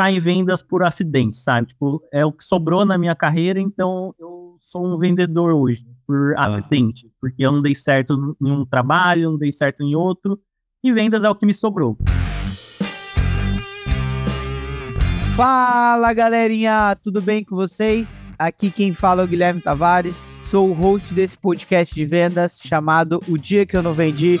cai em vendas por acidente, sabe? Tipo, é o que sobrou na minha carreira, então eu sou um vendedor hoje, por ah. acidente. Porque eu não dei certo em um trabalho, não dei certo em outro, e vendas é o que me sobrou. Fala galerinha, tudo bem com vocês? Aqui quem fala é o Guilherme Tavares, sou o host desse podcast de vendas chamado O Dia Que Eu Não Vendi.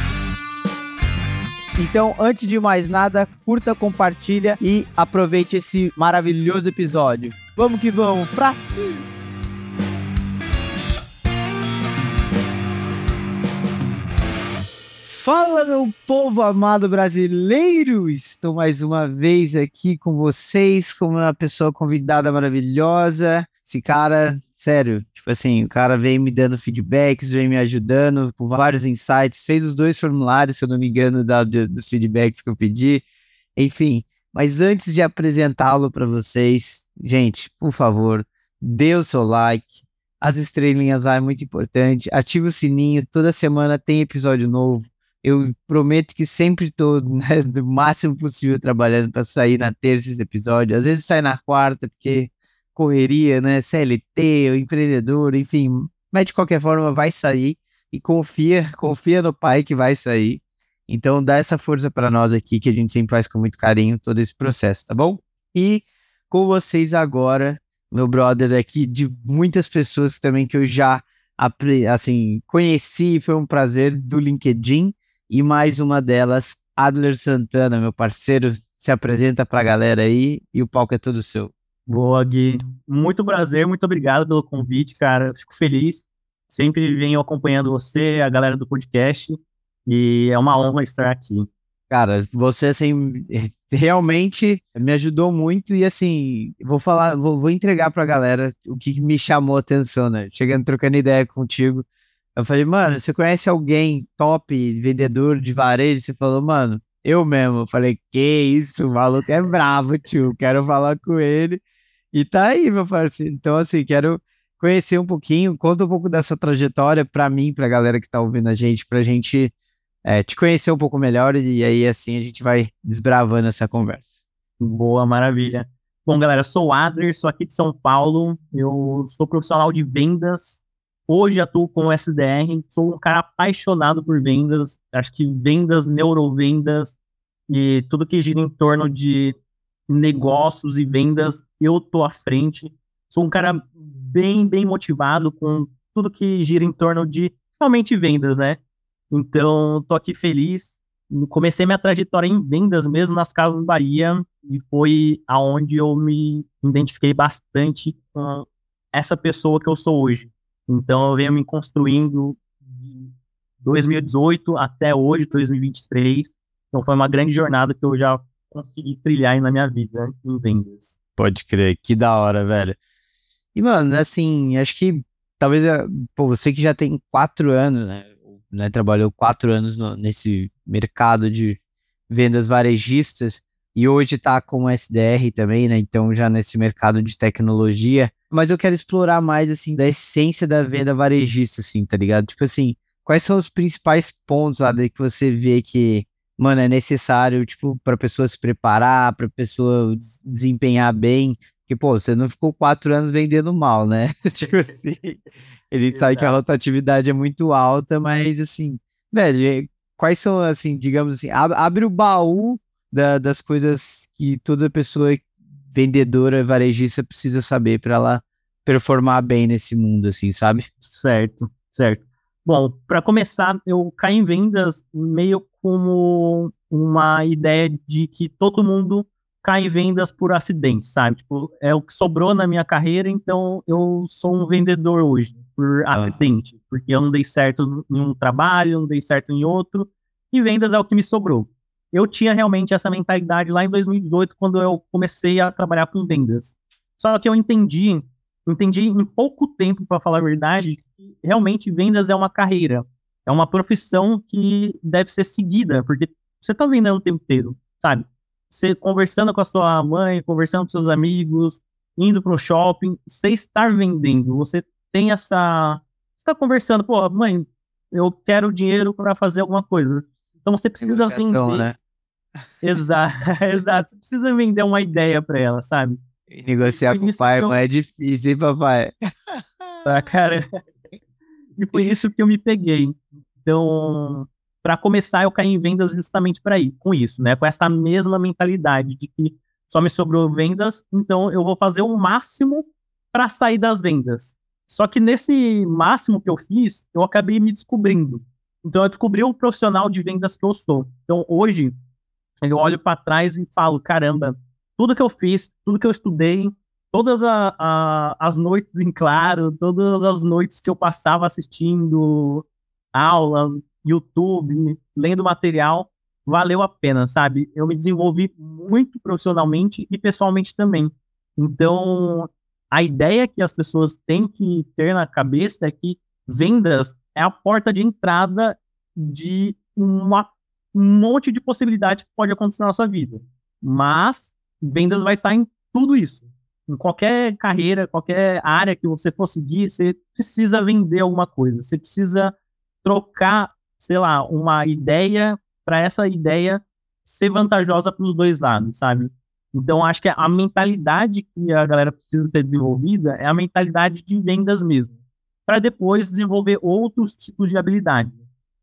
Então, antes de mais nada, curta, compartilha e aproveite esse maravilhoso episódio. Vamos que vamos, pra cima! Fala, meu povo amado brasileiro! Estou mais uma vez aqui com vocês, com uma pessoa convidada maravilhosa. Esse cara, sério, tipo assim, o cara vem me dando feedbacks, vem me ajudando com vários insights, fez os dois formulários, se eu não me engano, da, dos feedbacks que eu pedi. Enfim, mas antes de apresentá-lo para vocês, gente, por favor, dê o seu like, as estrelinhas lá é muito importante, ative o sininho, toda semana tem episódio novo. Eu prometo que sempre estou né, do máximo possível trabalhando para sair na terça esse episódio. Às vezes sai na quarta, porque correria, né? CLT, empreendedor, enfim. Mas de qualquer forma vai sair e confia, confia no pai que vai sair. Então dá essa força para nós aqui que a gente sempre faz com muito carinho todo esse processo, tá bom? E com vocês agora, meu brother aqui de muitas pessoas também que eu já assim conheci, foi um prazer do LinkedIn e mais uma delas, Adler Santana, meu parceiro, se apresenta para a galera aí e o palco é todo seu. Boa, Gui. Muito prazer, muito obrigado pelo convite, cara. Fico feliz. Sempre venho acompanhando você, a galera do podcast, e é uma honra estar aqui. Cara, você, assim, realmente me ajudou muito e, assim, vou falar, vou, vou entregar pra galera o que me chamou a atenção, né? Chegando, trocando ideia contigo, eu falei, mano, você conhece alguém top, vendedor de varejo? Você falou, mano, eu mesmo. Eu falei, que isso, o maluco é bravo, tio. Quero falar com ele. E tá aí, meu parceiro. Então, assim, quero conhecer um pouquinho, conta um pouco dessa trajetória para mim, pra galera que tá ouvindo a gente, pra gente é, te conhecer um pouco melhor e aí, assim, a gente vai desbravando essa conversa. Boa, maravilha. Bom, galera, sou o Adler, sou aqui de São Paulo, eu sou profissional de vendas, Hoje atuo com SDR, sou um cara apaixonado por vendas, acho que vendas, neurovendas e tudo que gira em torno de negócios e vendas, eu tô à frente. Sou um cara bem, bem motivado com tudo que gira em torno de realmente vendas, né? Então, tô aqui feliz. Comecei minha trajetória em vendas mesmo nas Casas Bahia e foi aonde eu me identifiquei bastante com essa pessoa que eu sou hoje. Então, eu venho me construindo de 2018 até hoje, 2023. Então, foi uma grande jornada que eu já consegui trilhar na minha vida né, em vendas. Pode crer, que da hora, velho. E, mano, assim, acho que talvez, eh, pô, você que já tem quatro anos, né, né trabalhou quatro anos no, nesse mercado de vendas varejistas e hoje tá com SDR também, né, então já nesse mercado de tecnologia, mas eu quero explorar mais, assim, da essência da venda varejista, assim, tá ligado? Tipo assim, quais são os principais pontos lá que você vê que, mano, é necessário, tipo, pra pessoa se preparar, pra pessoa desempenhar bem? Porque, pô, você não ficou quatro anos vendendo mal, né? tipo assim, a gente sabe que a rotatividade é muito alta, mas, assim, velho, quais são, assim, digamos assim, abre o baú da, das coisas que toda pessoa vendedora, varejista precisa saber para ela performar bem nesse mundo, assim, sabe? Certo, certo. Bom, para começar, eu caí em vendas meio como uma ideia de que todo mundo cai em vendas por acidente, sabe? Tipo, é o que sobrou na minha carreira, então eu sou um vendedor hoje por ah. acidente, porque eu não dei certo em um trabalho, não dei certo em outro, e vendas é o que me sobrou eu tinha realmente essa mentalidade lá em 2018, quando eu comecei a trabalhar com vendas. Só que eu entendi, entendi em pouco tempo, para falar a verdade, que realmente vendas é uma carreira, é uma profissão que deve ser seguida, porque você está vendendo o tempo inteiro, sabe? Você conversando com a sua mãe, conversando com seus amigos, indo para o shopping, você estar vendendo, você tem essa. Você está conversando, pô, mãe, eu quero dinheiro para fazer alguma coisa. Então você precisa vender. Né? Exato, exato. Você precisa vender uma ideia para ela, sabe? E negociar com o pai, eu... mas é difícil, hein, papai? Tá, cara. E foi isso que eu me peguei. Então, para começar, eu caí em vendas justamente para ir com isso, né? Com essa mesma mentalidade de que só me sobrou vendas, então eu vou fazer o máximo para sair das vendas. Só que nesse máximo que eu fiz, eu acabei me descobrindo. Então eu descobri o profissional de vendas que eu sou. Então hoje eu olho para trás e falo, caramba, tudo que eu fiz, tudo que eu estudei, todas a, a, as noites em claro, todas as noites que eu passava assistindo aulas, YouTube, lendo material, valeu a pena, sabe? Eu me desenvolvi muito profissionalmente e pessoalmente também. Então, a ideia que as pessoas têm que ter na cabeça é que vendas é a porta de entrada de uma, um monte de possibilidades que pode acontecer na nossa vida. Mas vendas vai estar em tudo isso. Em qualquer carreira, qualquer área que você for seguir, você precisa vender alguma coisa. Você precisa trocar sei lá, uma ideia para essa ideia ser vantajosa para os dois lados, sabe? Então, acho que a mentalidade que a galera precisa ser desenvolvida é a mentalidade de vendas mesmo, para depois desenvolver outros tipos de habilidade.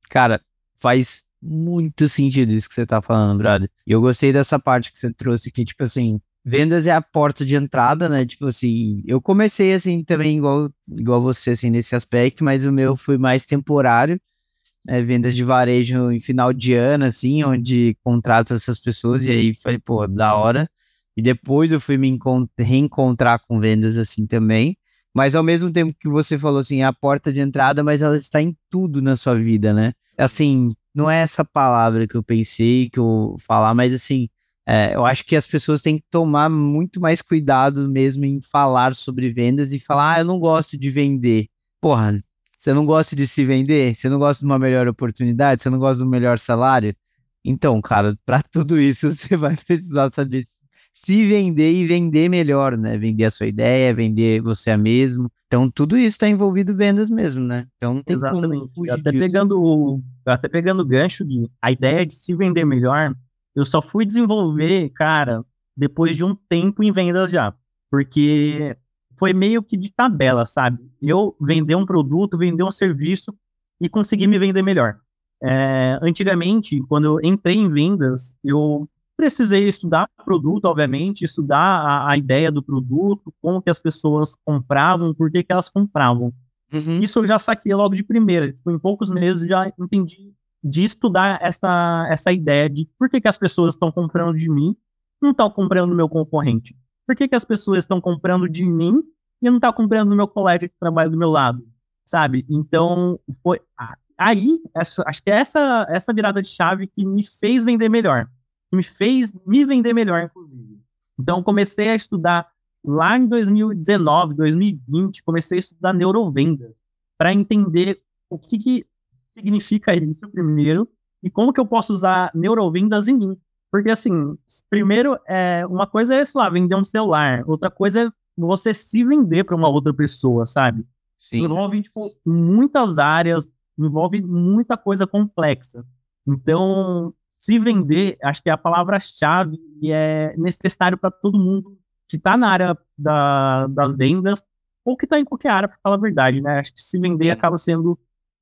Cara, faz muito sentido isso que você tá falando, brother. E eu gostei dessa parte que você trouxe aqui, tipo assim, vendas é a porta de entrada, né? Tipo assim, eu comecei assim também igual, igual você, assim, nesse aspecto, mas o meu foi mais temporário é, vendas de varejo em final de ano, assim, onde contrato essas pessoas, e aí falei, pô, da hora. E depois eu fui me reencontrar com vendas assim também. Mas ao mesmo tempo que você falou assim, é a porta de entrada, mas ela está em tudo na sua vida, né? Assim, não é essa palavra que eu pensei que eu falar, mas assim, é, eu acho que as pessoas têm que tomar muito mais cuidado mesmo em falar sobre vendas e falar, ah, eu não gosto de vender. Porra, você não gosta de se vender? Você não gosta de uma melhor oportunidade? Você não gosta um melhor salário? Então, cara, para tudo isso você vai precisar saber se vender e vender melhor, né? Vender a sua ideia, vender você mesmo. Então, tudo isso está envolvido vendas mesmo, né? Então, não tem Exatamente. como até disso. pegando o até pegando o gancho de a ideia de se vender melhor, eu só fui desenvolver, cara, depois de um tempo em vendas já. Porque foi meio que de tabela, sabe? Eu vender um produto, vender um serviço e conseguir me vender melhor. É, antigamente, quando eu entrei em vendas, eu precisei estudar o produto, obviamente, estudar a, a, ideia do produto, como que as pessoas compravam, por que, que elas compravam. Uhum. Isso eu já saquei logo de primeira. Tipo, em poucos meses já entendi de estudar essa, essa ideia de por que, que as pessoas estão comprando de mim e não estão comprando do meu concorrente. Por que, que as pessoas estão comprando de mim e não estão comprando do meu colega que trabalha do meu lado, sabe? Então, foi aí, essa, acho que é essa, essa virada de chave que me fez vender melhor, que me fez me vender melhor, inclusive. Então, comecei a estudar lá em 2019, 2020, comecei a estudar neurovendas para entender o que, que significa isso primeiro e como que eu posso usar neurovendas em mim. Porque, assim, primeiro, é, uma coisa é, sei lá, vender um celular, outra coisa é você se vender para uma outra pessoa, sabe? Sim. Envolve, tipo, muitas áreas, envolve muita coisa complexa. Então, se vender, acho que é a palavra-chave e é necessário para todo mundo que está na área da, das vendas ou que está em qualquer área, para falar a verdade, né? Acho que se vender acaba sendo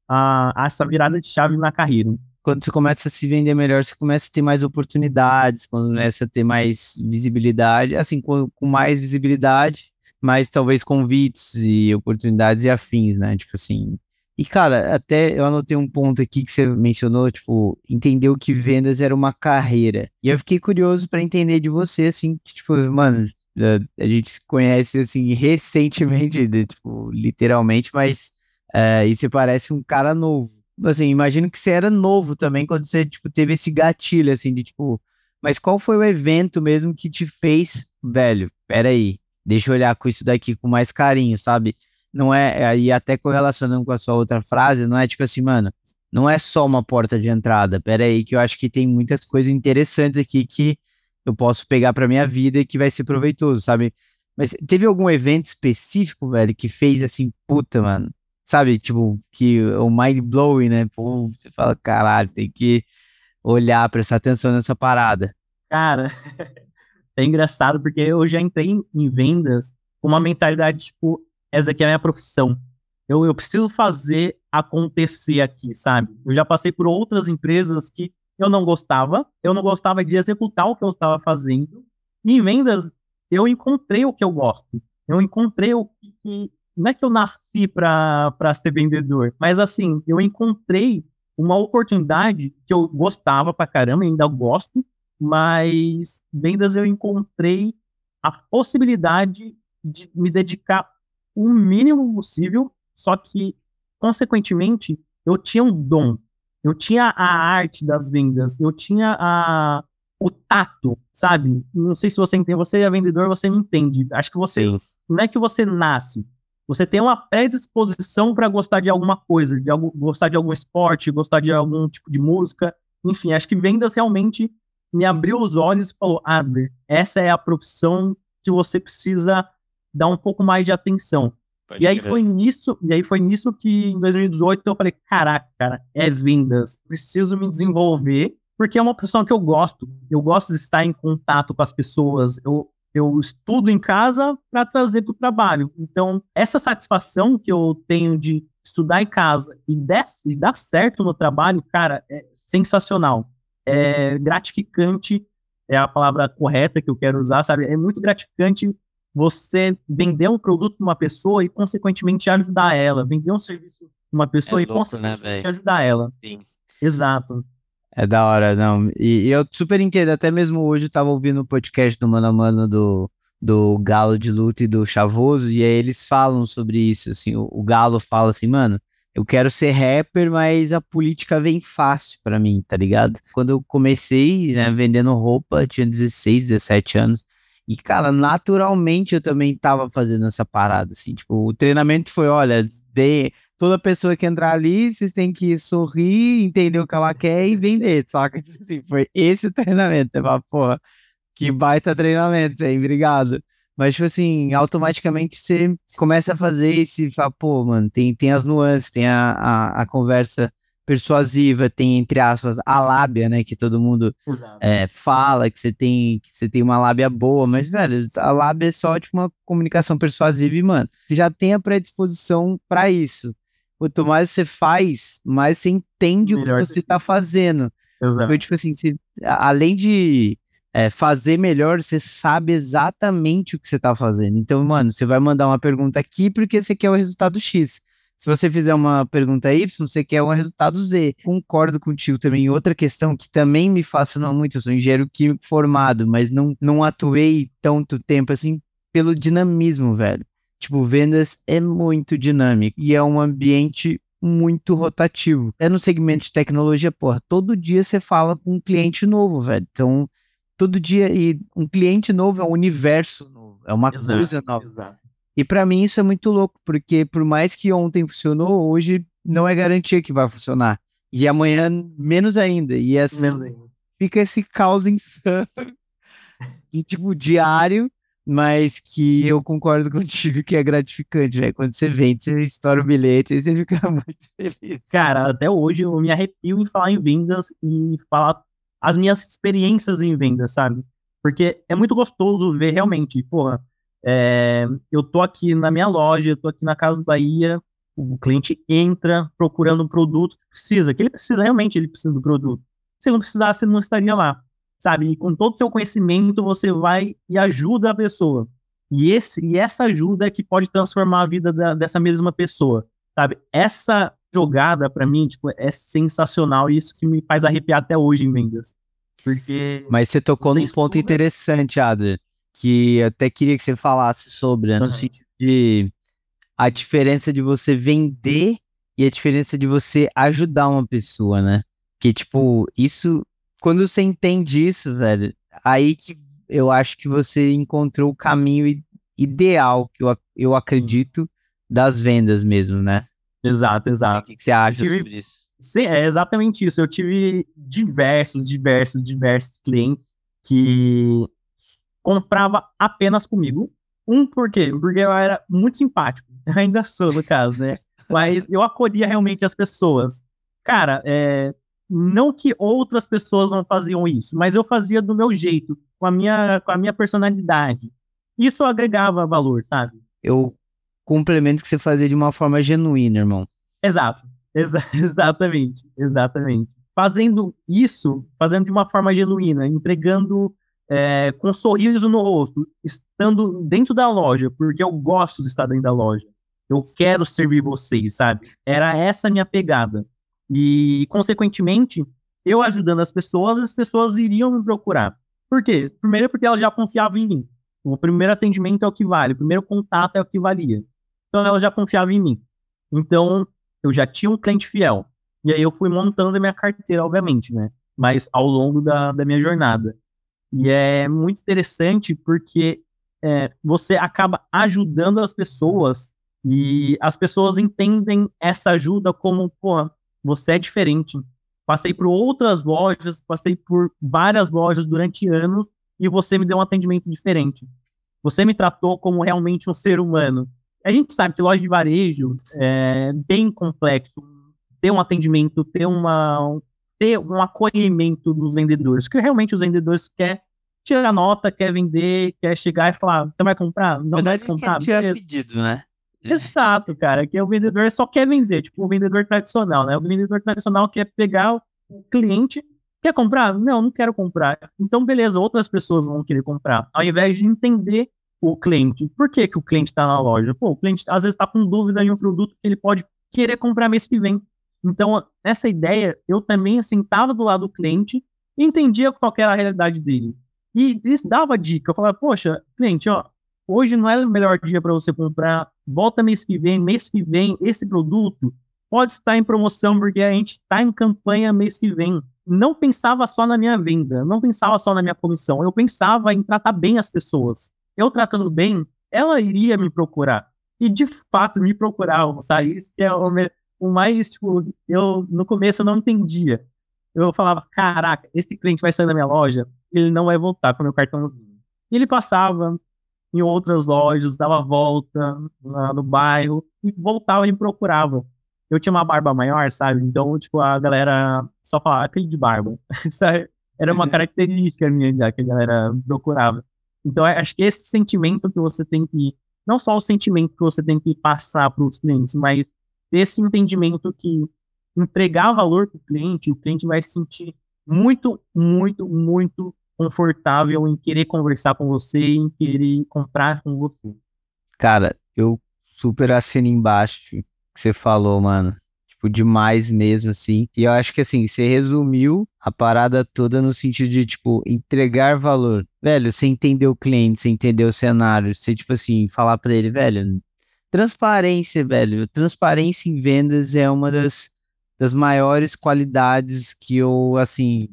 a, essa virada de chave na carreira quando você começa a se vender melhor, você começa a ter mais oportunidades, quando começa a ter mais visibilidade, assim, com, com mais visibilidade, mais talvez convites e oportunidades e afins, né? Tipo assim. E, cara, até eu anotei um ponto aqui que você mencionou, tipo, entendeu que vendas era uma carreira. E eu fiquei curioso para entender de você, assim, que, tipo, mano, a gente se conhece, assim, recentemente, de, tipo, literalmente, mas uh, e você parece um cara novo assim, imagino que você era novo também quando você, tipo, teve esse gatilho, assim, de tipo, mas qual foi o evento mesmo que te fez, velho, peraí, deixa eu olhar com isso daqui com mais carinho, sabe? Não é, e até correlacionando com a sua outra frase, não é tipo assim, mano, não é só uma porta de entrada. Pera aí, que eu acho que tem muitas coisas interessantes aqui que eu posso pegar para minha vida e que vai ser proveitoso, sabe? Mas teve algum evento específico, velho, que fez assim, puta, mano, sabe? Tipo, que o mind blowing, né? Pô, você fala, caralho, tem que olhar, prestar atenção nessa parada. Cara, é engraçado porque eu já entrei em vendas com uma mentalidade, tipo, essa aqui é a minha profissão. Eu, eu preciso fazer acontecer aqui, sabe? Eu já passei por outras empresas que eu não gostava, eu não gostava de executar o que eu estava fazendo. E em vendas, eu encontrei o que eu gosto. Eu encontrei o que. Não é que eu nasci para ser vendedor, mas assim, eu encontrei uma oportunidade que eu gostava pra caramba, ainda gosto, mas vendas eu encontrei a possibilidade de me dedicar o mínimo possível, só que, consequentemente, eu tinha um dom, eu tinha a arte das vendas, eu tinha a, o tato, sabe? Não sei se você entende, você é vendedor, você me entende. Acho que você, Sim. não é que você nasce, você tem uma predisposição para gostar de alguma coisa, de algo, gostar de algum esporte, gostar de algum tipo de música, enfim, acho que vendas realmente me abriu os olhos e falou, Adler, essa é a profissão que você precisa dar um pouco mais de atenção. Pode e aí foi nisso, e aí foi nisso que em 2018 eu falei, caraca, cara, é vendas, preciso me desenvolver, porque é uma profissão que eu gosto. Eu gosto de estar em contato com as pessoas. Eu, eu estudo em casa para trazer para o trabalho. Então, essa satisfação que eu tenho de estudar em casa e, der, e dar certo no trabalho, cara, é sensacional. É gratificante, é a palavra correta que eu quero usar, sabe? É muito gratificante você vender um produto para uma pessoa e, consequentemente, ajudar ela. Vender um serviço para uma pessoa é e, louco, né, consequentemente, né, ajudar ela. Sim. Exato. É da hora, não. E, e, eu super entendo, até mesmo hoje eu tava ouvindo o podcast do Mano a Mano do, do Galo de Luta e do Chavoso, e aí eles falam sobre isso, assim, o, o Galo fala assim, mano, eu quero ser rapper, mas a política vem fácil para mim, tá ligado? Quando eu comecei, né, vendendo roupa, tinha 16, 17 anos, e, cara, naturalmente eu também tava fazendo essa parada, assim, tipo, o treinamento foi, olha, de, toda pessoa que entrar ali, vocês têm que sorrir, entender o que ela quer e vender, saca? Tipo assim, foi esse o treinamento, você fala, porra, que baita treinamento, hein, obrigado. Mas, tipo assim, automaticamente você começa a fazer esse, fala, pô, mano, tem, tem as nuances, tem a, a, a conversa persuasiva, tem, entre aspas, a lábia, né? Que todo mundo é, fala que você tem que você tem uma lábia boa, mas, velho, a lábia é só tipo uma comunicação persuasiva e, mano, você já tem a predisposição para isso. Quanto mais você faz, mais você entende melhor o que você está fazendo. Exato. Então, tipo assim, você, além de é, fazer melhor, você sabe exatamente o que você está fazendo. Então, mano, você vai mandar uma pergunta aqui porque você quer o resultado X. Se você fizer uma pergunta Y, você quer um resultado Z. Concordo contigo também. Outra questão que também me fascinou muito, eu sou engenheiro químico formado, mas não, não atuei tanto tempo assim pelo dinamismo, velho. Tipo, vendas é muito dinâmico e é um ambiente muito rotativo. É no segmento de tecnologia, porra, todo dia você fala com um cliente novo, velho. Então, todo dia, e um cliente novo é um universo novo, é uma exato, coisa nova. Exato. E para mim isso é muito louco, porque por mais que ontem funcionou, hoje não é garantia que vai funcionar. E amanhã menos ainda. E assim, fica esse caos insano. E, tipo, diário, mas que eu concordo contigo que é gratificante, né? Quando você vende, você estoura o bilhete e você fica muito feliz. Cara, até hoje eu me arrepio em falar em vendas e falar as minhas experiências em vendas, sabe? Porque é muito gostoso ver realmente, porra, é, eu tô aqui na minha loja, eu tô aqui na Casa Bahia, o cliente entra procurando um produto que precisa, que ele precisa, realmente ele precisa do produto. Se não precisasse, ele não estaria lá, sabe? E com todo o seu conhecimento, você vai e ajuda a pessoa. E, esse, e essa ajuda é que pode transformar a vida da, dessa mesma pessoa, sabe? Essa jogada, para mim, tipo, é sensacional e isso que me faz arrepiar até hoje em vendas. Porque... Mas você tocou num ponto interessante, Adler que eu até queria que você falasse sobre, né, no sentido de a diferença de você vender e a diferença de você ajudar uma pessoa, né? Que, tipo, isso, quando você entende isso, velho, aí que eu acho que você encontrou o caminho ideal, que eu, eu acredito, das vendas mesmo, né? Exato, exato. O que, que você acha tive... sobre isso? Sim, é exatamente isso. Eu tive diversos, diversos, diversos clientes que comprava apenas comigo. Um, por quê? Porque eu era muito simpático. Ainda sou, no caso, né? Mas eu acolhia realmente as pessoas. Cara, é, não que outras pessoas não faziam isso, mas eu fazia do meu jeito, com a minha, com a minha personalidade. Isso agregava valor, sabe? Eu complemento que você fazia de uma forma genuína, irmão. Exato. Exa exatamente. Exatamente. Fazendo isso, fazendo de uma forma genuína, entregando é, com um sorriso no rosto, estando dentro da loja, porque eu gosto de estar dentro da loja. Eu quero servir vocês, sabe? Era essa a minha pegada. E, consequentemente, eu ajudando as pessoas, as pessoas iriam me procurar. Por quê? Primeiro, porque elas já confiavam em mim. O primeiro atendimento é o que vale, o primeiro contato é o que valia. Então, elas já confiavam em mim. Então, eu já tinha um cliente fiel. E aí eu fui montando a minha carteira, obviamente, né? Mas ao longo da, da minha jornada. E é muito interessante porque é, você acaba ajudando as pessoas e as pessoas entendem essa ajuda como, pô, você é diferente. Passei por outras lojas, passei por várias lojas durante anos e você me deu um atendimento diferente. Você me tratou como realmente um ser humano. A gente sabe que loja de varejo é bem complexo ter um atendimento, ter uma, ter um acolhimento dos vendedores, que realmente os vendedores quer tirar nota, quer vender, quer chegar e falar, você vai comprar? Não verdade, vai comprar? Quer tirar pedido, né? Exato, cara, que o vendedor só quer vender, tipo o vendedor tradicional, né? O vendedor tradicional quer pegar o cliente, quer comprar? Não, não quero comprar. Então, beleza, outras pessoas vão querer comprar, ao invés de entender o cliente. Por que, que o cliente está na loja? Pô, o cliente às vezes está com dúvida em um produto que ele pode querer comprar mês que vem. Então, essa ideia, eu também sentava assim, do lado do cliente e entendia qual era a realidade dele. E isso dava dica. Eu falava, poxa, cliente, ó, hoje não é o melhor dia para você comprar. Volta mês que vem, mês que vem, esse produto pode estar em promoção porque a gente está em campanha mês que vem. Não pensava só na minha venda, não pensava só na minha comissão, eu pensava em tratar bem as pessoas. Eu tratando bem, ela iria me procurar. E de fato me procuravam, sabe? Isso é o, o mais, tipo, eu no começo eu não entendia. Eu falava, caraca, esse cliente vai sair da minha loja, ele não vai voltar com meu cartãozinho. E ele passava em outras lojas, dava volta lá no bairro e voltava e procurava. Eu tinha uma barba maior, sabe? Então, tipo, a galera só falava, aquele de barba. Era uma característica minha já que a galera procurava. Então, acho que esse sentimento que você tem que, não só o sentimento que você tem que passar para os clientes, mas esse entendimento que entregar valor para o cliente, o cliente vai se sentir muito, muito, muito confortável em querer conversar com você, em querer comprar com você. Cara, eu super assino embaixo que você falou, mano. Tipo, demais mesmo, assim. E eu acho que, assim, você resumiu a parada toda no sentido de, tipo, entregar valor. Velho, você entender o cliente, você entender o cenário, você, tipo assim, falar para ele, velho, transparência, velho. Transparência em vendas é uma das, das maiores qualidades que eu, assim,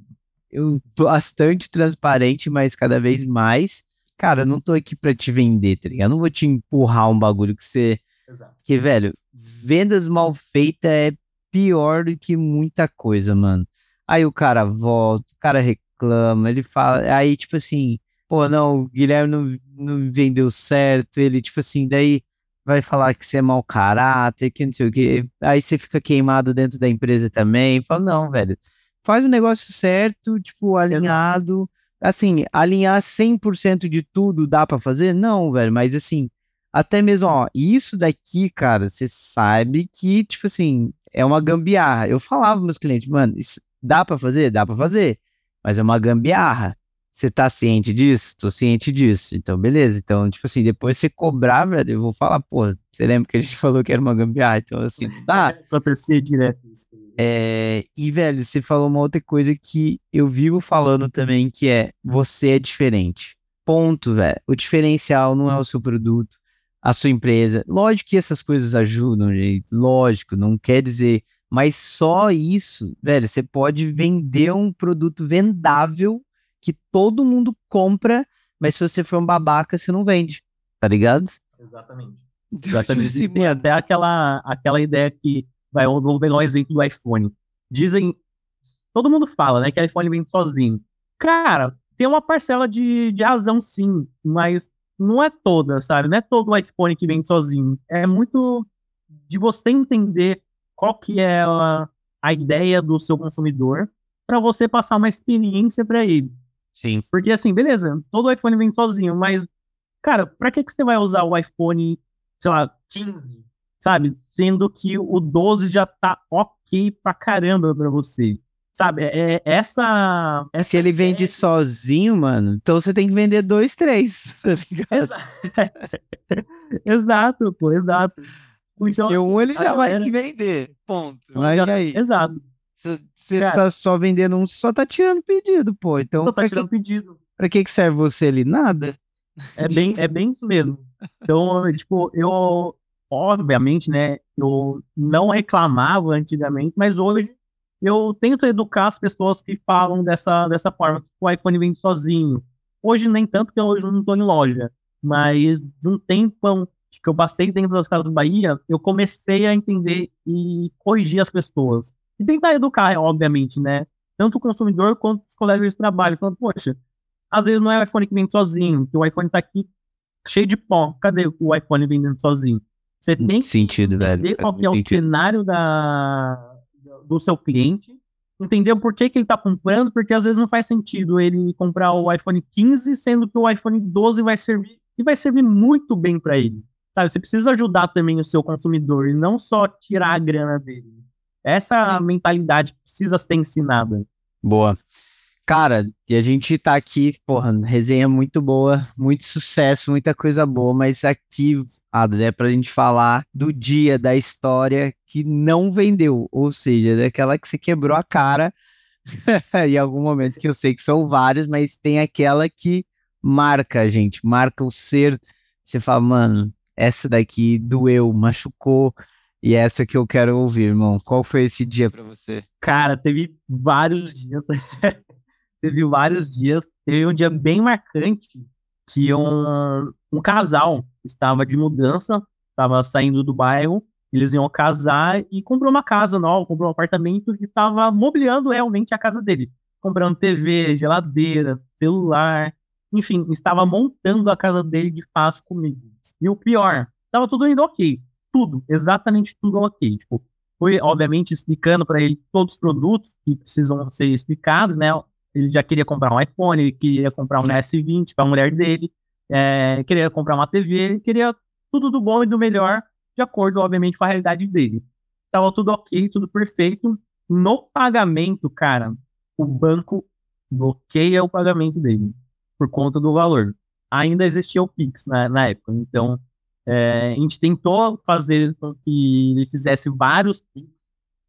eu bastante transparente, mas cada vez mais. Cara, eu não tô aqui pra te vender, tá ligado? Eu não vou te empurrar um bagulho que você. Exato. Que, velho, vendas mal feitas é pior do que muita coisa, mano. Aí o cara volta, o cara reclama, ele fala. Aí, tipo assim, pô, não, o Guilherme não, não vendeu certo. Ele, tipo assim, daí vai falar que você é mau caráter, que não sei o que. Aí você fica queimado dentro da empresa também. Fala, não, velho faz o negócio certo, tipo, alinhado. Assim, alinhar 100% de tudo dá para fazer? Não, velho, mas assim, até mesmo, ó, isso daqui, cara, você sabe que, tipo assim, é uma gambiarra. Eu falava pros meus clientes, mano, isso dá para fazer? Dá para fazer, mas é uma gambiarra. Você tá ciente disso? Tô ciente disso. Então, beleza. Então, tipo assim, depois você cobrar, velho, eu vou falar, pô, você lembra que a gente falou que era uma gambiarra? Então, assim, dá. pra perceber direto. É, e, velho, você falou uma outra coisa que eu vivo falando também, que é você é diferente. Ponto, velho. O diferencial não é o seu produto, a sua empresa. Lógico que essas coisas ajudam, gente. Lógico, não quer dizer. Mas só isso, velho, você pode vender um produto vendável que todo mundo compra, mas se você for um babaca, você não vende. tá ligado? Exatamente. Exatamente. Tipo assim, tem até aquela, aquela ideia que, vai, vou pegar um exemplo do iPhone. Dizem, todo mundo fala, né, que o iPhone vem sozinho. Cara, tem uma parcela de, de razão sim, mas não é toda, sabe? Não é todo o iPhone que vem sozinho. É muito de você entender qual que é a, a ideia do seu consumidor para você passar uma experiência para ele. Sim. Porque assim, beleza, todo iPhone vem sozinho, mas cara, para que que você vai usar o iPhone, sei lá, 15, sabe? Sendo que o 12 já tá OK pra caramba para você. Sabe, é, é essa, essa. Se ele vende sozinho, mano, então você tem que vender dois, três. Tá exato, pô, exato. Então, Porque um ele já vai se vender. Ponto. Mas aí? Exato. Você tá só vendendo um, só tá tirando pedido, pô. Então, só tá tirando que, pedido. Pra que, que serve você ali? Nada. É bem, é bem isso mesmo. Então, tipo, eu, obviamente, né, eu não reclamava antigamente, mas hoje eu tento educar as pessoas que falam dessa, dessa forma, que o iPhone vem sozinho. Hoje nem tanto, porque hoje eu não estou em loja, mas de um tempo que eu passei dentro das casas do Bahia, eu comecei a entender e corrigir as pessoas. E tentar educar, obviamente, né? Tanto o consumidor quanto os colegas de trabalho. Então, poxa, às vezes não é o iPhone que vem sozinho, que o iPhone está aqui cheio de pó. Cadê o iPhone vendendo sozinho? Você tem que sentido, entender qual é o cenário da, do seu cliente, entender por que, que ele está comprando, porque às vezes não faz sentido ele comprar o iPhone 15, sendo que o iPhone 12 vai servir e vai servir muito bem para ele. Sabe, você precisa ajudar também o seu consumidor e não só tirar a grana dele. Essa é a mentalidade que precisa ser ensinada. Boa. Cara, e a gente tá aqui, porra, resenha muito boa, muito sucesso, muita coisa boa, mas aqui, Ada, é pra gente falar do dia da história que não vendeu, ou seja, daquela que você quebrou a cara em algum momento, que eu sei que são vários, mas tem aquela que marca a gente, marca o ser. Você fala, mano, essa daqui doeu, machucou, e essa que eu quero ouvir, irmão. Qual foi esse dia para você? Cara, teve vários dias. teve vários dias. Teve um dia bem marcante que um, um casal estava de mudança, estava saindo do bairro, eles iam casar e comprou uma casa nova, comprou um apartamento e estava mobiliando realmente a casa dele. Comprando TV, geladeira, celular, enfim, estava montando a casa dele de fácil comigo. E o pior, estava tudo indo ok tudo, exatamente tudo ok. Tipo, foi, obviamente, explicando para ele todos os produtos que precisam ser explicados, né? Ele já queria comprar um iPhone, ele queria comprar um S20 para a mulher dele, é, queria comprar uma TV, ele queria tudo do bom e do melhor, de acordo, obviamente, com a realidade dele. Tava tudo ok, tudo perfeito. No pagamento, cara, o banco bloqueia o pagamento dele por conta do valor. Ainda existia o Pix na, na época, então é, a gente tentou fazer com que ele fizesse vários picks,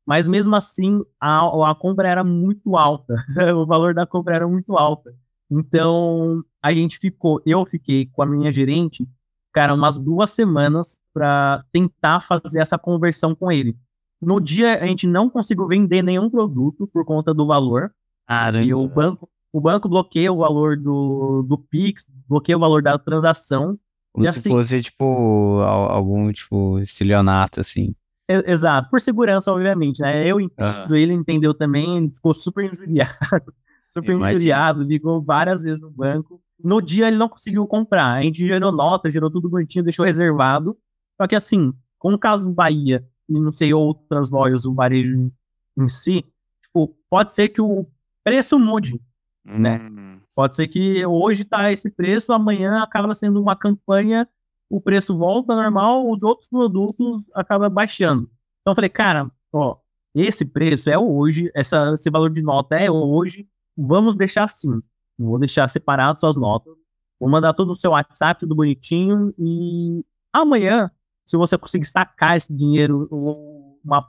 mas mesmo assim a, a compra era muito alta. o valor da compra era muito alta. Então a gente ficou, eu fiquei com a minha gerente, cara, umas duas semanas para tentar fazer essa conversão com ele. No dia a gente não conseguiu vender nenhum produto por conta do valor. Caramba. E o banco, o banco bloqueia o valor do, do Pix, bloqueia o valor da transação como e se assim, fosse, tipo, algum, tipo, estilionato, assim. Exato, por segurança, obviamente, né? Eu entendo, ele entendeu também, ficou super injuriado. super Imagina. injuriado, ligou várias vezes no banco. No dia ele não conseguiu comprar. A gente gerou nota, gerou tudo bonitinho, deixou reservado. Só que assim, com o caso Bahia e não sei outras lojas, o varejo em si, tipo, pode ser que o preço mude, né? hum. né? Pode ser que hoje está esse preço, amanhã acaba sendo uma campanha, o preço volta normal, os outros produtos acabam baixando. Então eu falei, cara, ó, esse preço é hoje, essa, esse valor de nota é hoje, vamos deixar assim. Vou deixar separado suas notas, vou mandar tudo no seu WhatsApp, tudo bonitinho, e amanhã, se você conseguir sacar esse dinheiro, ou uma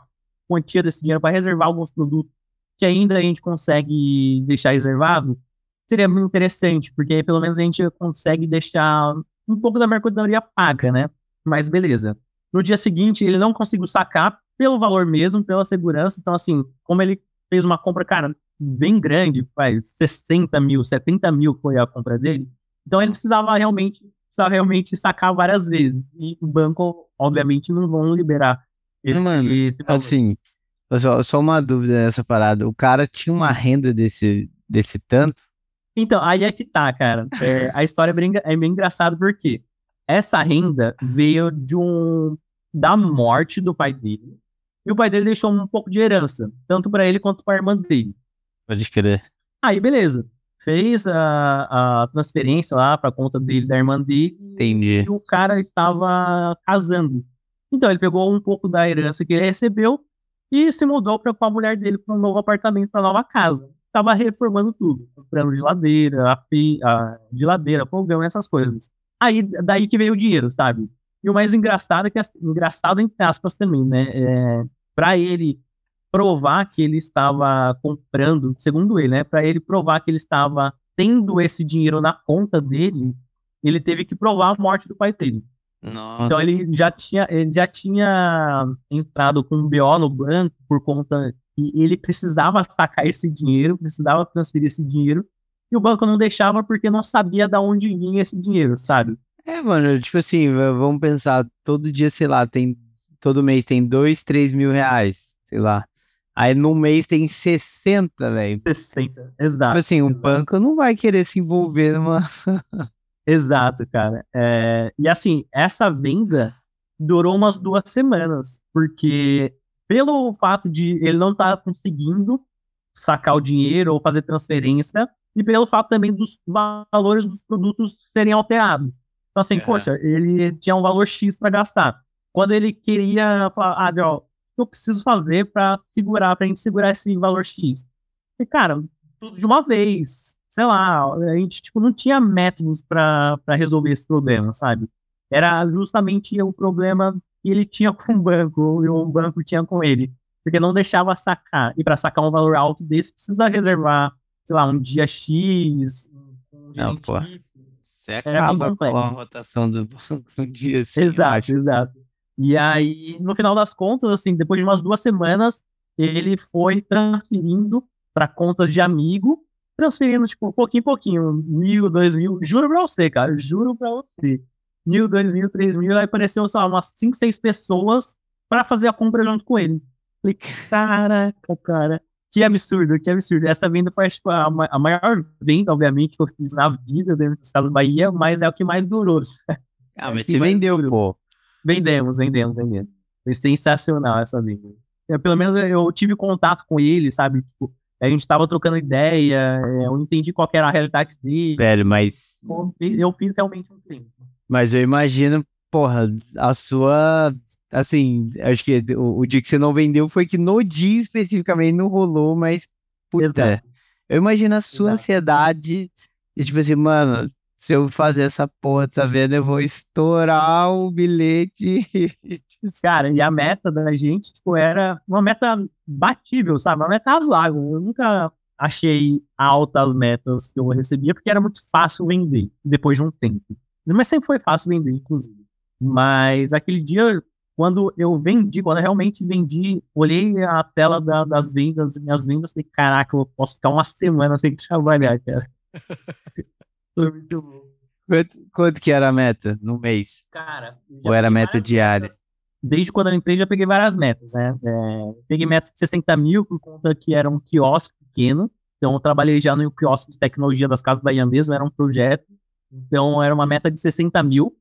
quantia desse dinheiro para reservar alguns produtos que ainda a gente consegue deixar reservado, seria muito interessante, porque aí pelo menos a gente consegue deixar um pouco da mercadoria paga, né? Mas beleza. No dia seguinte, ele não conseguiu sacar pelo valor mesmo, pela segurança. Então, assim, como ele fez uma compra, cara, bem grande, faz 60 mil, 70 mil foi a compra dele. Então, ele precisava realmente precisa realmente sacar várias vezes. E o banco, obviamente, não vão liberar esse, Mano, esse assim, só, só uma dúvida nessa parada. O cara tinha uma renda desse, desse tanto? Então, aí é que tá, cara. É, a história é bem, é bem engraçada porque essa renda veio de um da morte do pai dele. E o pai dele deixou um pouco de herança, tanto para ele quanto para a irmã dele. Pode crer. Aí, beleza. Fez a, a transferência lá para conta dele, da irmã dele. Entendi. E o cara estava casando. Então, ele pegou um pouco da herança que ele recebeu e se mudou para a mulher dele para um novo apartamento, para nova casa. Estava reformando tudo, comprando geladeira, a, a geladeira, fogão, essas coisas. Aí, daí que veio o dinheiro, sabe? E o mais engraçado é que, engraçado entre aspas também, né? É, para ele provar que ele estava comprando, segundo ele, né? Para ele provar que ele estava tendo esse dinheiro na conta dele, ele teve que provar a morte do pai dele. Nossa. Então ele já tinha, ele já tinha entrado com um BO no banco por conta que ele precisava sacar esse dinheiro, precisava transferir esse dinheiro, e o banco não deixava porque não sabia de onde vinha esse dinheiro, sabe? É, mano, tipo assim, vamos pensar, todo dia, sei lá, tem todo mês tem dois, três mil reais, sei lá. Aí no mês tem 60, velho. 60, exato. Tipo assim, o banco não vai querer se envolver numa. exato, cara. É... E assim, essa venda durou umas duas semanas, porque pelo fato de ele não estar tá conseguindo sacar o dinheiro ou fazer transferência, e pelo fato também dos valores dos produtos serem alterados. Então, assim, é. poxa, ele tinha um valor X para gastar quando ele queria falar, ah, ó, o que eu preciso fazer para segurar, pra gente segurar esse valor X? E, cara, tudo de uma vez. Sei lá, a gente tipo, não tinha métodos para resolver esse problema, sabe? Era justamente o problema que ele tinha com o banco, e o banco tinha com ele. Porque não deixava sacar. E para sacar um valor alto desse, precisa reservar, sei lá, um dia X. Um dia não, pô. Você acaba com a rotação do dia assim. Exato, exato. E aí, no final das contas, assim, depois de umas duas semanas, ele foi transferindo para contas de amigo, transferindo, tipo, pouquinho em pouquinho, mil, dois mil, juro pra você, cara, juro pra você. Mil, dois mil, três mil, aí apareceu, sei lá, umas cinco, seis pessoas para fazer a compra junto com ele. Falei, caraca, cara, que absurdo, que absurdo. Essa venda foi tipo, a, a maior venda, obviamente, que eu fiz na vida dentro dos Casas Bahia, mas é o que mais durou. Ah, mas você vendeu, pô. Vendemos, vendemos, vendemos. Foi sensacional essa venda. Eu, pelo menos eu tive contato com ele, sabe? Tipo, a gente tava trocando ideia, é, eu entendi qual era a realidade dele. Velho, mas. Eu fiz realmente um tempo. Mas eu imagino, porra, a sua. Assim, acho que o, o dia que você não vendeu foi que no dia especificamente não rolou, mas. Puta. Exato. Eu imagino a sua Exato. ansiedade. E, tipo assim, mano, se eu fazer essa porra dessa venda, eu vou estourar o bilhete. Cara, e a meta da gente, tipo, era uma meta batível, sabe? Uma meta razoável. Eu nunca achei altas as metas que eu recebia, porque era muito fácil vender depois de um tempo. Mas sempre foi fácil vender, inclusive. Mas aquele dia, quando eu vendi, quando eu realmente vendi, olhei a tela da, das vendas, minhas vendas, falei, caraca, eu posso ficar uma semana sem trabalhar, cara. Foi muito bom. Quanto, quanto, que era a meta no mês? Cara, ou era meta diária? Metas. Desde quando eu entrei, já peguei várias metas, né? É, peguei meta de 60 mil por conta que era um quiosque pequeno. Então, eu trabalhei já no quiosque de tecnologia das Casas Bahia mesmo, era um projeto. Então, era uma meta de 60 mil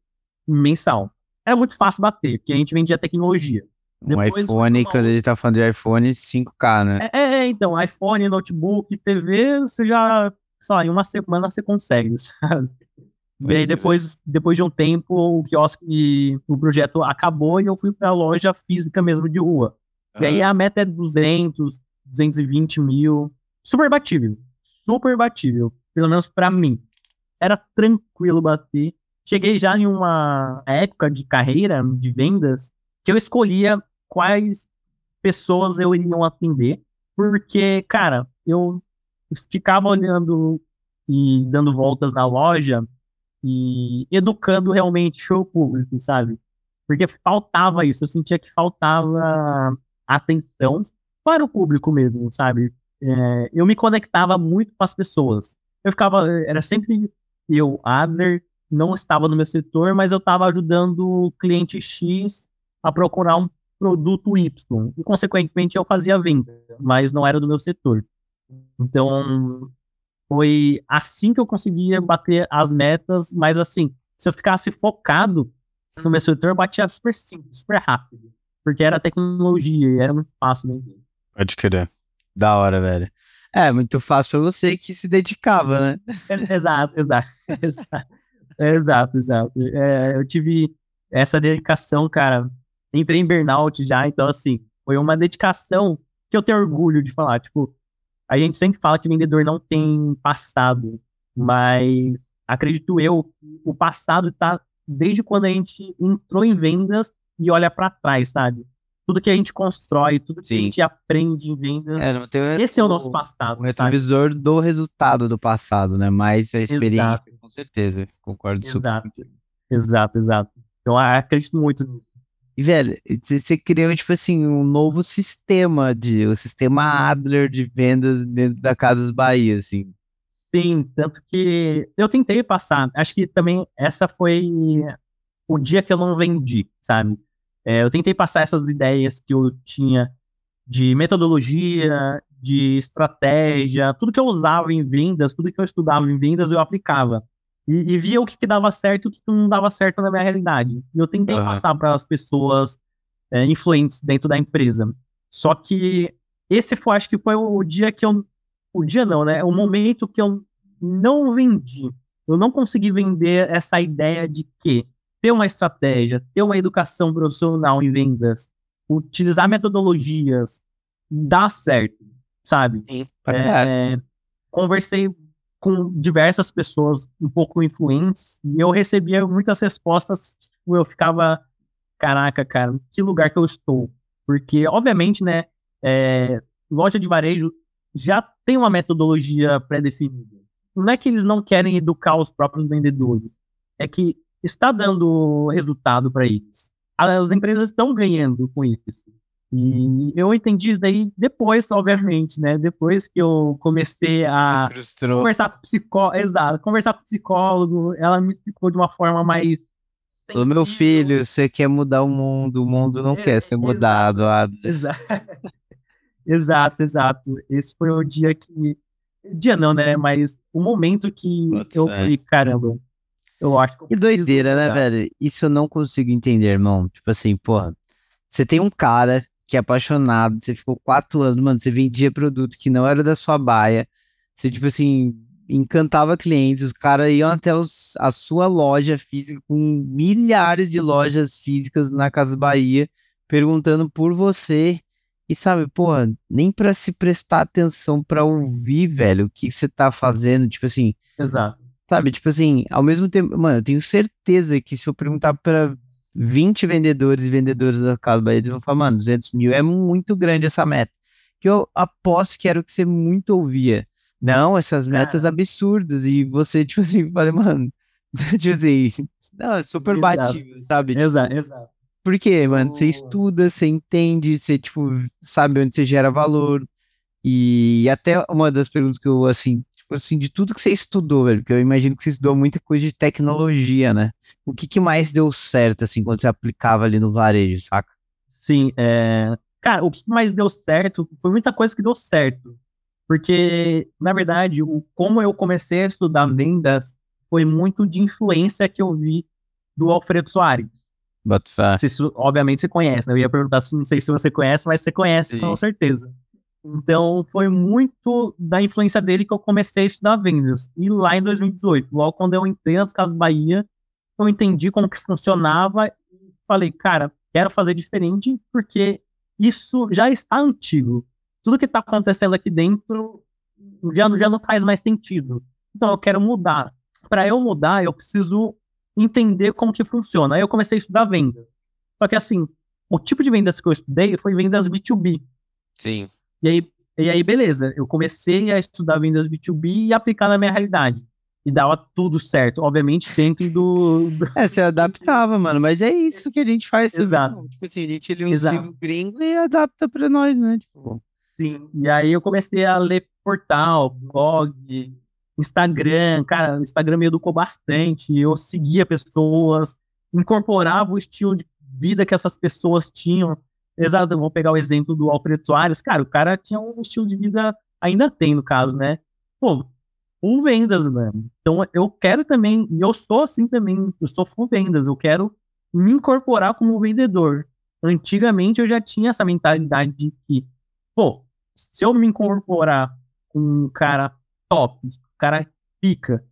mensal. Era muito fácil bater, porque a gente vendia tecnologia. Um Depois, iPhone, quando a gente tá falando de iPhone, 5K, né? É, é, então, iPhone, notebook, TV, você já só em uma semana você consegue, sabe? E aí depois, depois de um tempo, o quiosque, o projeto acabou e eu fui para a loja física mesmo de rua. E aí a meta é 200, 220 mil. Super batível. Super batível. Pelo menos para mim. Era tranquilo bater. Cheguei já em uma época de carreira, de vendas, que eu escolhia quais pessoas eu iria atender. Porque, cara, eu ficava olhando e dando voltas na loja e educando realmente o público, sabe? Porque faltava isso, eu sentia que faltava atenção para o público mesmo, sabe? É, eu me conectava muito com as pessoas. Eu ficava, era sempre eu, Adler, não estava no meu setor, mas eu estava ajudando o cliente X a procurar um produto Y. E, consequentemente, eu fazia venda, mas não era do meu setor. Então, foi assim que eu conseguia bater as metas, mas assim, se eu ficasse focado no meu setor, eu batia super simples, super rápido. Porque era tecnologia e era muito fácil vender. Pode querer. Da hora, velho. É, muito fácil para você que se dedicava, né? exato, exato, exato. Exato, exato. É, eu tive essa dedicação, cara. Entrei em burnout já, então, assim, foi uma dedicação que eu tenho orgulho de falar. Tipo, a gente sempre fala que vendedor não tem passado, mas acredito eu, o passado está desde quando a gente entrou em vendas e olha para trás, sabe? Tudo que a gente constrói, tudo que Sim. a gente aprende em vendas. É, tem, esse é o nosso passado. O retrovisor sabe? do resultado do passado, né? Mais a experiência, exato. com certeza. Concordo exato. super. Exato, exato. Então, acredito muito nisso. E, velho, você criou, tipo assim, um novo sistema de, o sistema Adler de vendas dentro da Casas Bahia, assim. Sim, tanto que eu tentei passar. Acho que também essa foi o dia que eu não vendi, sabe? É, eu tentei passar essas ideias que eu tinha de metodologia, de estratégia, tudo que eu usava em vendas, tudo que eu estudava em vendas, eu aplicava. E, e via o que, que, dava certo e o que, que, não dava certo na minha realidade. E eu tentei uhum. passar para as pessoas é, influentes dentro da empresa. Só que esse foi, acho que foi o dia que eu. O dia não, né? O momento que eu não vendi. Eu não consegui vender essa ideia de que ter uma estratégia, ter uma educação profissional em vendas, utilizar metodologias, dá certo, sabe? Sim, é, conversei com diversas pessoas um pouco influentes e eu recebia muitas respostas, tipo, eu ficava, caraca, cara, que lugar que eu estou? Porque, obviamente, né, é, loja de varejo já tem uma metodologia pré-definida. Não é que eles não querem educar os próprios vendedores, é que está dando resultado para eles. As empresas estão ganhando com isso. E eu entendi isso daí depois, obviamente, né? Depois que eu comecei a conversar com psicólogo, exato, conversar com psicólogo, ela me explicou de uma forma mais o meu filho, você quer mudar o mundo, o mundo não é, quer ser mudado. Exato, exato, exato. Esse foi o dia que. Dia não, né? Mas o momento que eu falei, caramba, eu acho que. Que doideira, né, velho? Isso eu não consigo entender, irmão. Tipo assim, porra. Você tem um cara que é apaixonado, você ficou quatro anos, mano, você vendia produto que não era da sua baia. Você, tipo assim, encantava clientes, os caras iam até os, a sua loja física, com milhares de lojas físicas na Casa Bahia, perguntando por você. E sabe, porra, nem para se prestar atenção para ouvir, velho, o que você tá fazendo, tipo assim. Exato. Sabe, tipo assim, ao mesmo tempo, mano, eu tenho certeza que se eu perguntar para 20 vendedores e vendedoras da Casa Bahia, eles vão falar, mano, 200 mil é muito grande essa meta. Que eu aposto que era o que você muito ouvia. Não, essas metas absurdas. E você, tipo assim, falei, mano, tipo assim, não, é super batível, sabe? Tipo, exato, exato. Por quê, mano? Você estuda, você entende, você, tipo, sabe onde você gera valor. E até uma das perguntas que eu, assim, tipo assim, de tudo que você estudou, velho, porque eu imagino que você estudou muita coisa de tecnologia, né? O que, que mais deu certo, assim, quando você aplicava ali no varejo, saca? Sim, é... Cara, o que mais deu certo foi muita coisa que deu certo. Porque, na verdade, o, como eu comecei a estudar vendas foi muito de influência que eu vi do Alfredo Soares. But, uh... se, obviamente você conhece, né? Eu ia perguntar, não sei se você conhece, mas você conhece Sim. com certeza. Então, foi muito da influência dele que eu comecei a estudar vendas. E lá em 2018, logo quando eu entrei nas Casas Bahia, eu entendi como que funcionava e falei, cara, quero fazer diferente porque isso já está antigo. Tudo que está acontecendo aqui dentro já, já não faz mais sentido. Então, eu quero mudar. Para eu mudar, eu preciso entender como que funciona. Aí eu comecei a estudar vendas. Só que, assim, o tipo de vendas que eu estudei foi vendas B2B. Sim. E aí, e aí, beleza, eu comecei a estudar vendas B2B e aplicar na minha realidade. E dava tudo certo, obviamente, dentro do. do... É, você adaptava, mano, mas é isso que a gente faz. Exato. Mesmo. Tipo assim, a gente lê um livro gringo e adapta pra nós, né? Tipo... Sim, e aí eu comecei a ler portal, blog, Instagram, cara, o Instagram me educou bastante. Eu seguia pessoas, incorporava o estilo de vida que essas pessoas tinham. Exato, vou pegar o exemplo do Alfredo Soares. Cara, o cara tinha um estilo de vida, ainda tem no caso, né? Pô, full vendas, mano. Então eu quero também, e eu sou assim também, eu sou full vendas, eu quero me incorporar como vendedor. Antigamente eu já tinha essa mentalidade de que, pô, se eu me incorporar com um cara top, um cara pica,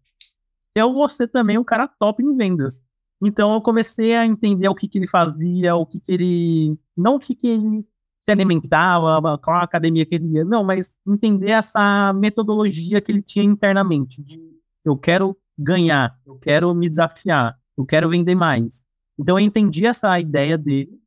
eu vou ser também um cara top em vendas. Então eu comecei a entender o que, que ele fazia, o que, que ele. Não o que, que ele se alimentava, qual a academia que ele ia, não, mas entender essa metodologia que ele tinha internamente. De eu quero ganhar, eu quero me desafiar, eu quero vender mais. Então eu entendi essa ideia dele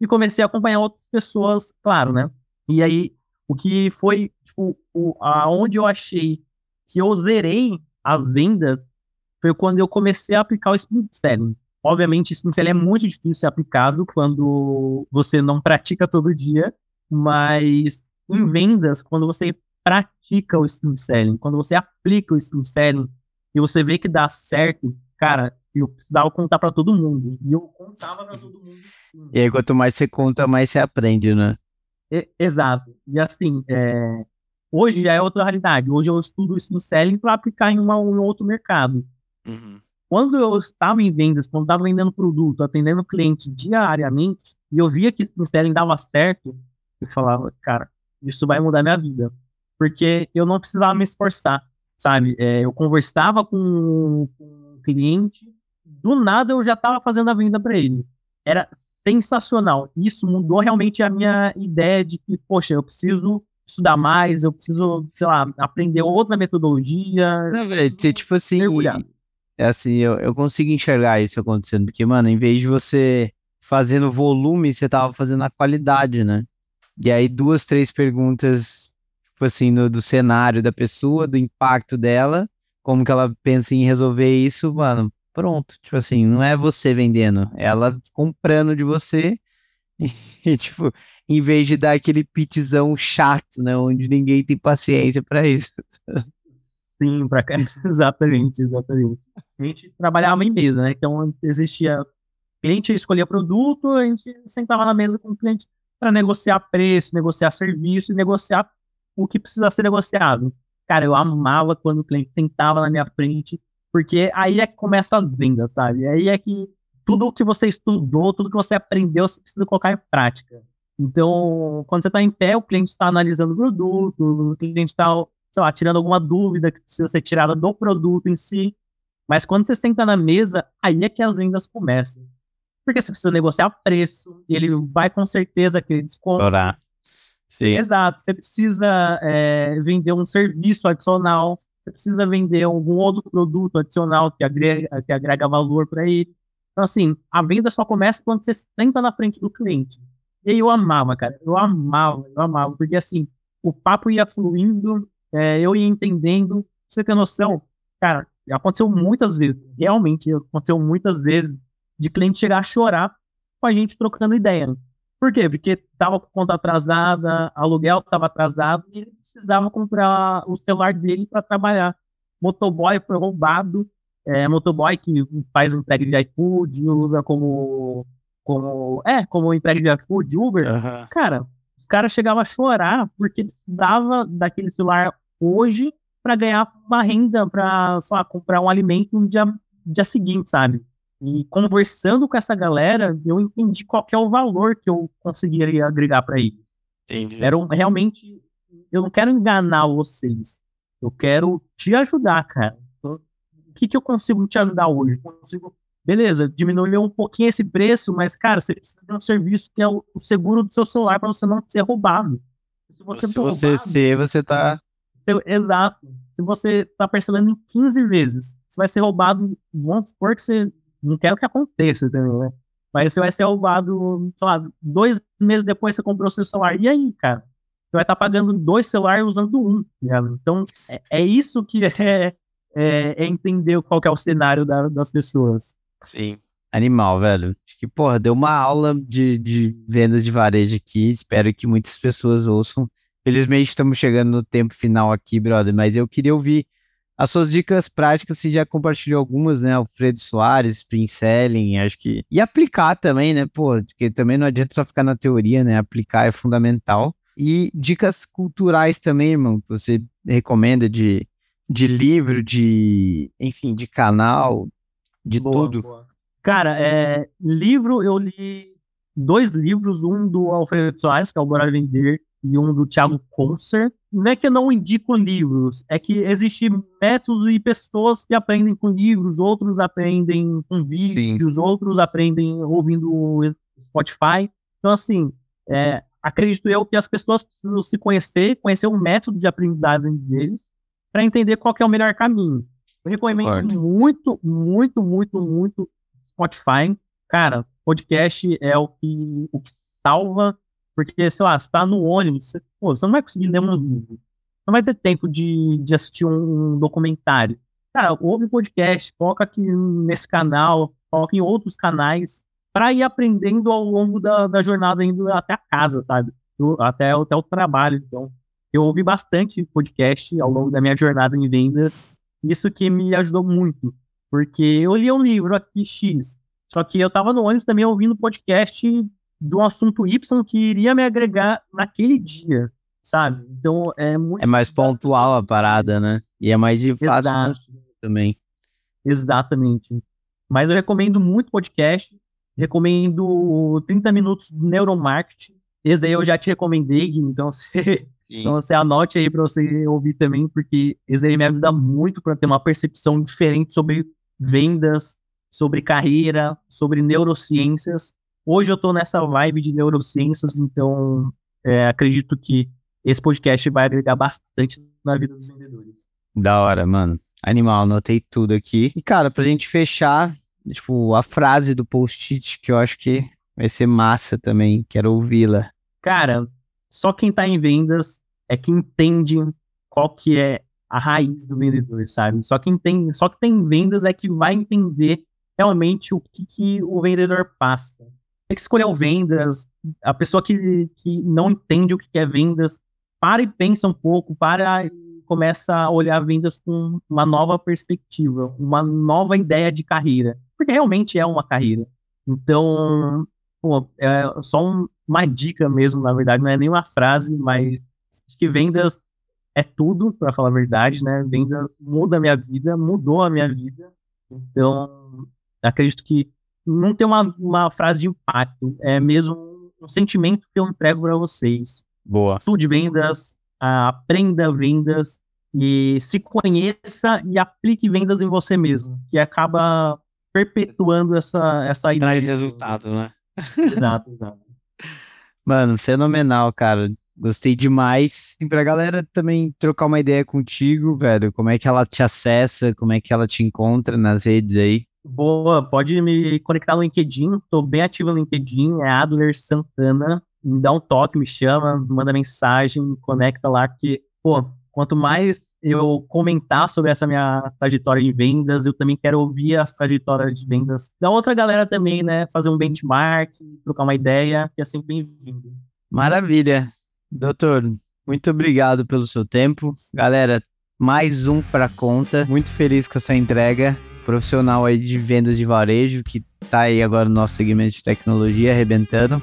e comecei a acompanhar outras pessoas, claro, né? E aí, o que foi, tipo, o, aonde eu achei que eu zerei as vendas foi quando eu comecei a aplicar o Split Selling. Obviamente, esse pincel é muito difícil ser aplicável quando você não pratica todo dia, mas em vendas, quando você pratica o spin selling, quando você aplica o spin selling e você vê que dá certo, cara, eu precisava contar para todo mundo. E eu contava para todo mundo sim. E aí, quanto mais você conta, mais você aprende, né? E, exato. E assim, é, hoje já é outra realidade. Hoje eu estudo o spin selling para aplicar em, uma, em outro mercado. Uhum. Quando eu estava em vendas, quando estava vendendo produto, atendendo cliente diariamente, e eu via que esse mistério dava certo, eu falava, cara, isso vai mudar minha vida. Porque eu não precisava me esforçar, sabe? É, eu conversava com, com um cliente, do nada eu já estava fazendo a venda para ele. Era sensacional. Isso mudou realmente a minha ideia de que, poxa, eu preciso estudar mais, eu preciso, sei lá, aprender outra metodologia. Não, velho, tipo assim, é assim, eu, eu consigo enxergar isso acontecendo, porque, mano, em vez de você fazendo volume, você tava fazendo a qualidade, né? E aí, duas, três perguntas, tipo assim, no, do cenário da pessoa, do impacto dela, como que ela pensa em resolver isso, mano, pronto. Tipo assim, não é você vendendo, é ela comprando de você. E, tipo, em vez de dar aquele pitzão chato, né? Onde ninguém tem paciência para isso. Sim, para cá. exatamente, exatamente. A gente trabalhava em mesa, né? Então existia. O cliente escolhia produto, a gente sentava na mesa com o cliente para negociar preço, negociar serviço e negociar o que precisa ser negociado. Cara, eu amava quando o cliente sentava na minha frente, porque aí é que começa as vendas, sabe? Aí é que tudo o que você estudou, tudo que você aprendeu, você precisa colocar em prática. Então, quando você está em pé, o cliente está analisando o produto, o cliente está sei lá, tirando alguma dúvida que precisa ser tirada do produto em si. Mas quando você senta na mesa, aí é que as vendas começam. Porque você precisa negociar preço, e ele vai com certeza querer desconto. Orar. Sim. Exato. Você precisa é, vender um serviço adicional, você precisa vender algum outro produto adicional que agrega, que agrega valor para ele. Então, assim, a venda só começa quando você senta na frente do cliente. E aí eu amava, cara. Eu amava, eu amava, porque assim, o papo ia fluindo, é, eu ia entendendo. Você tem noção, cara, aconteceu muitas vezes, realmente aconteceu muitas vezes, de cliente chegar a chorar com a gente trocando ideia. Por quê? Porque tava com conta atrasada, aluguel estava atrasado e ele precisava comprar o celular dele para trabalhar. Motoboy foi roubado, é, motoboy que faz entrega de iFood, usa como, como, é, como entrega de iFood, Uber. Uhum. Cara, o cara chegava a chorar porque precisava daquele celular hoje para ganhar uma renda para, comprar um alimento no dia, dia seguinte, sabe? E conversando com essa galera, eu entendi qual é o valor que eu conseguiria agregar para eles. Entendi. Era realmente, eu não quero enganar vocês. Eu quero te ajudar, cara. O que, que eu consigo te ajudar hoje? Eu consigo, beleza, diminuir um pouquinho esse preço, mas, cara, você precisa de um serviço que é o, seguro do seu celular para você não ser roubado. Se você, se você ser, você tá exato. Se você está percebendo em 15 vezes, você vai ser roubado, vamos supor que você não quer que aconteça também, né? Mas você vai ser roubado, sei lá, dois meses depois você comprou seu celular. E aí, cara? Você vai estar tá pagando dois celulares usando um. Né? Então, é, é, isso que é, é, é, entender qual é o cenário da, das pessoas. Sim. Animal, velho. Acho que, porra, deu uma aula de, de vendas de varejo aqui. Espero que muitas pessoas ouçam. Felizmente estamos chegando no tempo final aqui, brother, mas eu queria ouvir As suas dicas práticas, você já compartilhou algumas, né? Alfredo Soares, Spring Selling, acho que. E aplicar também, né? Pô, porque também não adianta só ficar na teoria, né? Aplicar é fundamental. E dicas culturais também, irmão, que você recomenda de, de livro, de, enfim, de canal, de boa, tudo. Boa. Cara, é, livro, eu li dois livros, um do Alfredo Soares, que é o Bora Vender, e um do Thiago Concer. Não é que eu não indico livros, é que existem métodos e pessoas que aprendem com livros, outros aprendem com vídeos, Sim. outros aprendem ouvindo Spotify. Então, assim, é, acredito eu que as pessoas precisam se conhecer, conhecer o método de aprendizagem deles, para entender qual é o melhor caminho. Eu recomendo muito, muito, muito, muito Spotify. Cara, podcast é o que, o que salva porque, sei lá, você tá no ônibus, você, pô, você não vai conseguir ler um livro. Não vai ter tempo de, de assistir um documentário. Cara, ouve podcast, coloca aqui nesse canal, coloca em outros canais, para ir aprendendo ao longo da, da jornada, indo até a casa, sabe? Até, até o trabalho. Então, eu ouvi bastante podcast ao longo da minha jornada em vendas. Isso que me ajudou muito. Porque eu li um livro aqui, X. Só que eu tava no ônibus também ouvindo podcast de um assunto Y que iria me agregar naquele dia, sabe? Então é muito. É mais pontual a parada, né? E é mais de fácil também. Exatamente. Mas eu recomendo muito podcast. Recomendo 30 minutos do Neuromarketing. Esse daí eu já te recomendei, então você, então você anote aí para você ouvir também, porque esse aí me ajuda muito para ter uma percepção diferente sobre vendas, sobre carreira, sobre neurociências Hoje eu estou nessa vibe de neurociências, então é, acredito que esse podcast vai agregar bastante na vida dos vendedores. Da hora, mano. Animal, anotei tudo aqui. E, cara, pra gente fechar, tipo, a frase do post-it que eu acho que vai ser massa também, quero ouvi-la. Cara, só quem tá em vendas é quem entende qual que é a raiz do vendedor, sabe? Só quem tem, só que tem vendas é que vai entender realmente o que, que o vendedor passa que escolher o vendas, a pessoa que, que não entende o que é vendas, para e pensa um pouco, para e começa a olhar vendas com uma nova perspectiva, uma nova ideia de carreira, porque realmente é uma carreira. Então, pô, é só um, uma dica mesmo, na verdade, não é nem uma frase, mas acho que vendas é tudo, para falar a verdade, né? Vendas muda a minha vida, mudou a minha vida. Então, acredito que não tem uma, uma frase de impacto, é mesmo um sentimento que eu entrego para vocês. Boa. Estude vendas, aprenda vendas e se conheça e aplique vendas em você mesmo, que acaba perpetuando essa, essa ideia. Traz resultado, né? Exato, exato. Mano, fenomenal, cara. Gostei demais. E pra galera também trocar uma ideia contigo, velho, como é que ela te acessa, como é que ela te encontra nas redes aí? Boa, pode me conectar no LinkedIn, tô bem ativo no LinkedIn, é Adler Santana, me dá um toque, me chama, manda mensagem, conecta lá, que, pô, quanto mais eu comentar sobre essa minha trajetória de vendas, eu também quero ouvir as trajetórias de vendas da outra galera também, né, fazer um benchmark, trocar uma ideia, que é sempre bem-vindo. Maravilha. Doutor, muito obrigado pelo seu tempo. Galera, mais um para conta. Muito feliz com essa entrega profissional aí de vendas de varejo, que está aí agora no nosso segmento de tecnologia arrebentando.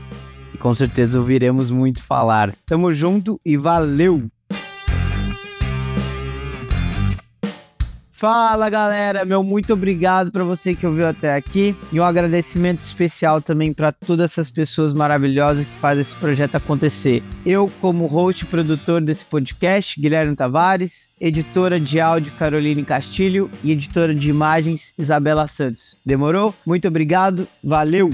E com certeza ouviremos muito falar. Tamo junto e valeu! Fala galera, meu muito obrigado para você que ouviu até aqui e um agradecimento especial também para todas essas pessoas maravilhosas que fazem esse projeto acontecer. Eu, como host e produtor desse podcast, Guilherme Tavares, editora de áudio Caroline Castilho e editora de imagens Isabela Santos. Demorou? Muito obrigado, valeu!